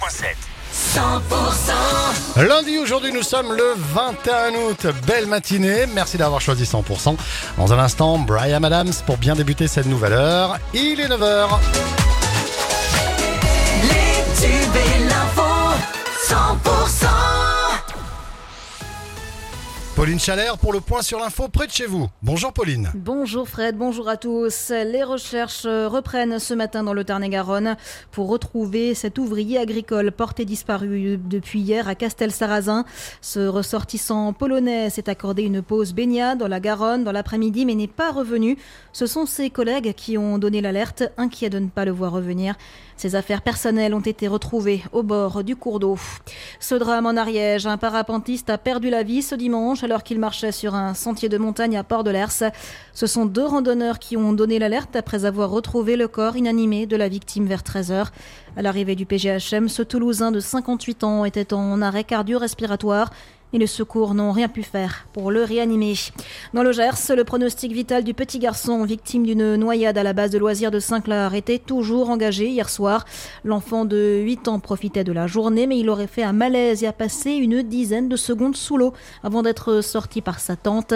103.7. 100% Lundi, aujourd'hui, nous sommes le 21 août. Belle matinée. Merci d'avoir choisi 100%. Dans un instant, Brian Adams pour bien débuter cette nouvelle heure. Il est 9h. Pauline Chalère pour le point sur l'info près de chez vous. Bonjour Pauline. Bonjour Fred, bonjour à tous. Les recherches reprennent ce matin dans le Tarn-et-Garonne pour retrouver cet ouvrier agricole porté disparu depuis hier à Castel-Sarrazin. Ce ressortissant polonais s'est accordé une pause baignade dans la Garonne dans l'après-midi mais n'est pas revenu. Ce sont ses collègues qui ont donné l'alerte, inquiets de ne pas le voir revenir. Ses affaires personnelles ont été retrouvées au bord du cours d'eau. Ce drame en Ariège, un parapentiste a perdu la vie ce dimanche qu'il marchait sur un sentier de montagne à Port de l'Ers. Ce sont deux randonneurs qui ont donné l'alerte après avoir retrouvé le corps inanimé de la victime vers 13h. À l'arrivée du PGHM, ce Toulousain de 58 ans était en arrêt cardio-respiratoire et les secours n'ont rien pu faire pour le réanimer. Dans le Gers, le pronostic vital du petit garçon victime d'une noyade à la base de loisirs de Saint-Clar était toujours engagé hier soir. L'enfant de 8 ans profitait de la journée, mais il aurait fait un malaise et a passé une dizaine de secondes sous l'eau avant d'être sorti par sa tante.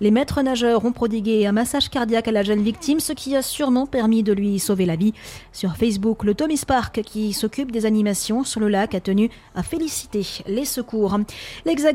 Les maîtres nageurs ont prodigué un massage cardiaque à la jeune victime, ce qui a sûrement permis de lui sauver la vie. Sur Facebook, le Thomas Park, qui s'occupe des animations sur le lac, a tenu à féliciter les secours.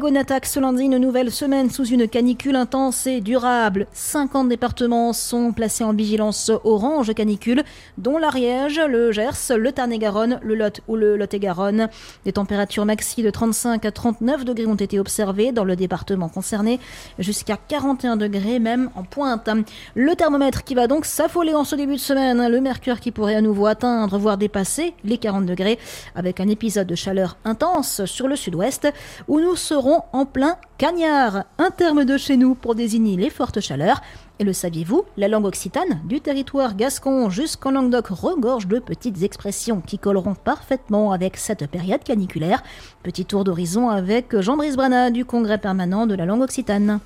Attaque ce lundi une nouvelle semaine sous une canicule intense et durable. 50 départements sont placés en vigilance orange canicule, dont l'Ariège, le Gers, le Tarn-et-Garonne, le Lot ou le Lot-et-Garonne. Des températures maxi de 35 à 39 degrés ont été observées dans le département concerné, jusqu'à 41 degrés même en pointe. Le thermomètre qui va donc s'affoler en ce début de semaine, le mercure qui pourrait à nouveau atteindre, voire dépasser les 40 degrés, avec un épisode de chaleur intense sur le sud-ouest, où nous serons en plein cagnard, un terme de chez nous pour désigner les fortes chaleurs. Et le saviez-vous, la langue occitane, du territoire gascon jusqu'en Languedoc, regorge de petites expressions qui colleront parfaitement avec cette période caniculaire. Petit tour d'horizon avec Jean-Brice Brana du Congrès permanent de la langue occitane.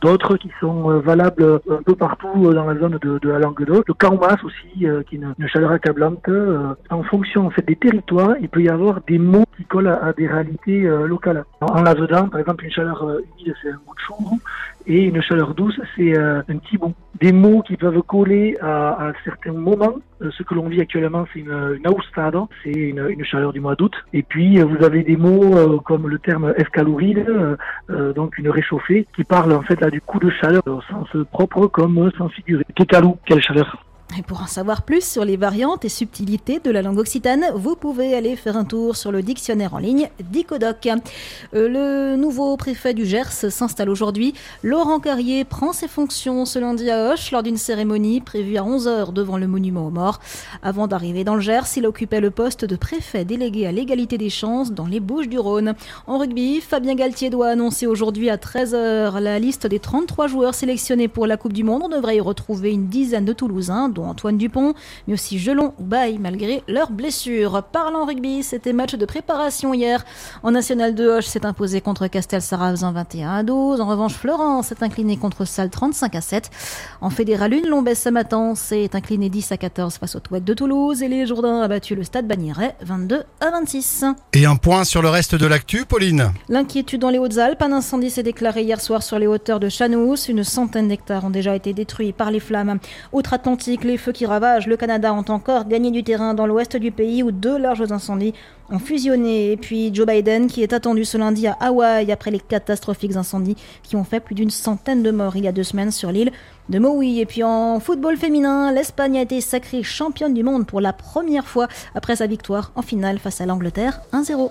D'autres qui sont euh, valables un peu partout euh, dans la zone de, de la Languedoc. Le Carmas aussi, euh, qui est une, chaleur accablante. En fonction des territoires, il peut y avoir des mots qui collent à, des réalités euh, locales. En, Lavedan, par exemple, une chaleur euh, humide, c'est un mot de chambre. Et une chaleur douce, c'est euh, un petit mot. Des mots qui peuvent coller à, certains moments. Ce que l'on vit actuellement, c'est une, une austado, c'est une, chaleur du mois d'août. Et puis, vous avez des mots comme le terme escaloride, donc une réchauffée, qui parle en fait là du coup de chaleur au sens propre comme au sens figuré. Kekalou, quelle chaleur? Pour en savoir plus sur les variantes et subtilités de la langue occitane, vous pouvez aller faire un tour sur le dictionnaire en ligne Dicodoc. Euh, le nouveau préfet du Gers s'installe aujourd'hui. Laurent Carrier prend ses fonctions ce lundi à Hoche lors d'une cérémonie prévue à 11h devant le monument aux morts. Avant d'arriver dans le Gers, il occupait le poste de préfet délégué à l'égalité des chances dans les Bouches du Rhône. En rugby, Fabien Galtier doit annoncer aujourd'hui à 13h la liste des 33 joueurs sélectionnés pour la Coupe du Monde. On devrait y retrouver une dizaine de Toulousains, dont Antoine Dupont, mais aussi Gelon ou Baye, malgré leurs blessures. Parlant rugby, c'était match de préparation hier. En National 2, Hoche s'est imposé contre Castel-Sarrazin 21 à 12. En revanche, Florence s'est incliné contre Salle 35 à 7. En Fédéral 1, Lombès Samatan s'est incliné 10 à 14 face au Touac de Toulouse et les Jourdains a battu le Stade Bagnéret 22 à 26. Et un point sur le reste de l'actu, Pauline. L'inquiétude dans les Hautes-Alpes, un incendie s'est déclaré hier soir sur les hauteurs de Chanous. Une centaine d'hectares ont déjà été détruits par les flammes. Outre-Atlantique, les feux qui ravagent le Canada ont encore gagné du terrain dans l'ouest du pays où deux larges incendies ont fusionné. Et puis Joe Biden qui est attendu ce lundi à Hawaï après les catastrophiques incendies qui ont fait plus d'une centaine de morts il y a deux semaines sur l'île de Maui. Et puis en football féminin, l'Espagne a été sacrée championne du monde pour la première fois après sa victoire en finale face à l'Angleterre 1-0.